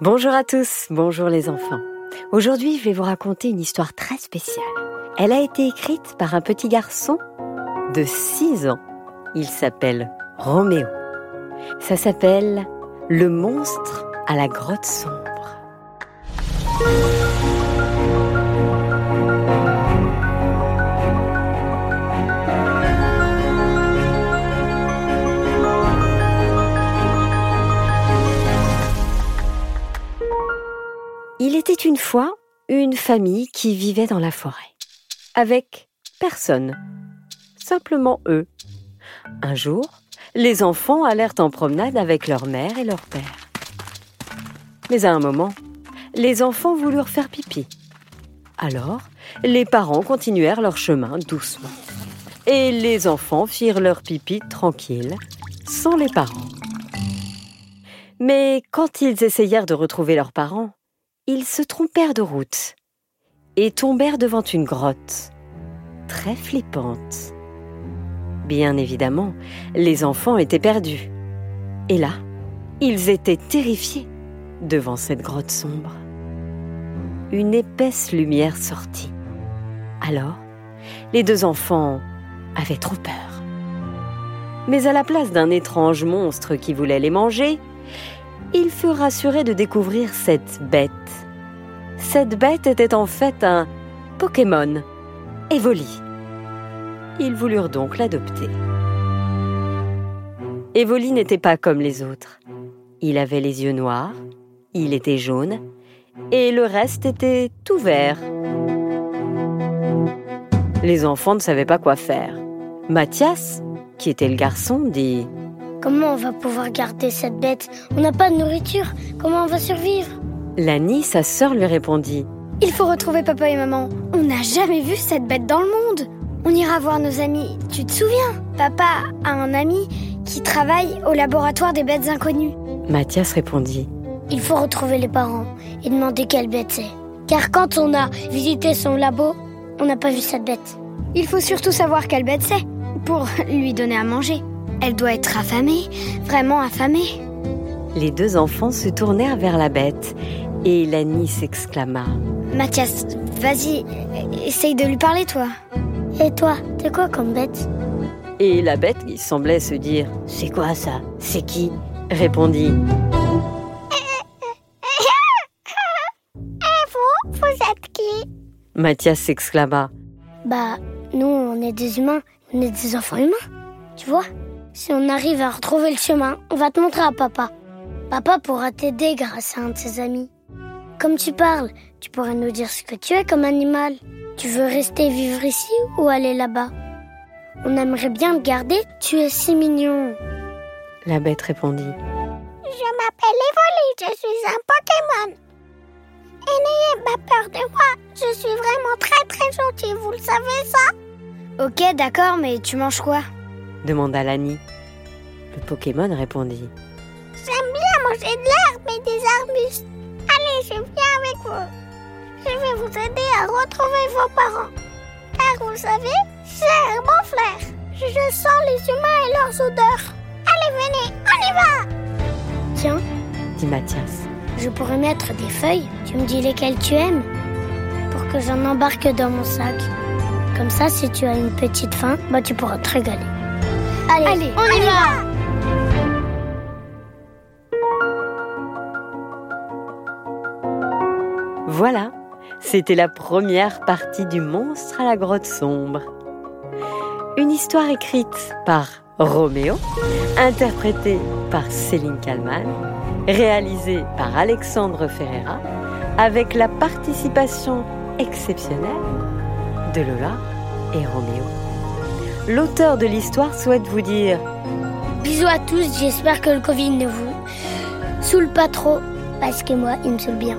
Bonjour à tous, bonjour les enfants. Aujourd'hui, je vais vous raconter une histoire très spéciale. Elle a été écrite par un petit garçon de 6 ans. Il s'appelle Roméo. Ça s'appelle Le monstre à la grotte sombre. Une fois une famille qui vivait dans la forêt, avec personne, simplement eux. Un jour, les enfants allèrent en promenade avec leur mère et leur père. Mais à un moment, les enfants voulurent faire pipi. Alors, les parents continuèrent leur chemin doucement. Et les enfants firent leur pipi tranquille, sans les parents. Mais quand ils essayèrent de retrouver leurs parents, ils se trompèrent de route et tombèrent devant une grotte très flippante. Bien évidemment, les enfants étaient perdus. Et là, ils étaient terrifiés devant cette grotte sombre. Une épaisse lumière sortit. Alors, les deux enfants avaient trop peur. Mais à la place d'un étrange monstre qui voulait les manger, ils furent rassurés de découvrir cette bête. Cette bête était en fait un Pokémon, Evoli. Ils voulurent donc l'adopter. Evoli n'était pas comme les autres. Il avait les yeux noirs, il était jaune, et le reste était tout vert. Les enfants ne savaient pas quoi faire. Mathias, qui était le garçon, dit Comment on va pouvoir garder cette bête On n'a pas de nourriture. Comment on va survivre Lani, sa sœur, lui répondit Il faut retrouver papa et maman. On n'a jamais vu cette bête dans le monde. On ira voir nos amis. Tu te souviens Papa a un ami qui travaille au laboratoire des bêtes inconnues. Mathias répondit Il faut retrouver les parents et demander quelle bête c'est. Car quand on a visité son labo, on n'a pas vu cette bête. Il faut surtout savoir quelle bête c'est pour lui donner à manger. Elle doit être affamée, vraiment affamée. Les deux enfants se tournèrent vers la bête et Lani s'exclama. Mathias, vas-y, essaye de lui parler, toi. Et toi, t'es quoi comme bête? Et la bête, qui semblait se dire C'est quoi ça? C'est qui? répondit. Et vous, vous êtes qui? Mathias s'exclama. Bah, nous, on est des humains, on est des enfants humains, tu vois si on arrive à retrouver le chemin, on va te montrer à papa. Papa pourra t'aider grâce à un de ses amis. Comme tu parles, tu pourrais nous dire ce que tu es comme animal. Tu veux rester vivre ici ou aller là-bas? On aimerait bien te garder, tu es si mignon. La bête répondit Je m'appelle Evoli, je suis un Pokémon. Et n'ayez pas peur de moi, je suis vraiment très très gentil, vous le savez ça? Ok, d'accord, mais tu manges quoi? Demanda Lani. Le Pokémon répondit J'aime bien manger de l'herbe et des arbustes. Allez, je viens avec vous. Je vais vous aider à retrouver vos parents. Car vous savez, j'ai un bon flair. Je sens les humains et leurs odeurs. Allez, venez, on y va Tiens, dit Mathias. Je pourrais mettre des feuilles, tu me dis lesquelles tu aimes, pour que j'en embarque dans mon sac. Comme ça, si tu as une petite faim, bah tu pourras te régaler. Allez, Allez, on, y va, Voilà, c'était la première partie du monstre à la grotte sombre. Une histoire écrite par Roméo, interprétée par Céline Kallmann, réalisée par Alexandre Ferreira, avec la participation exceptionnelle de Lola et Roméo. L'auteur de l'histoire souhaite vous dire Bisous à tous, j'espère que le Covid ne vous saoule pas trop, parce que moi, il me saoule bien.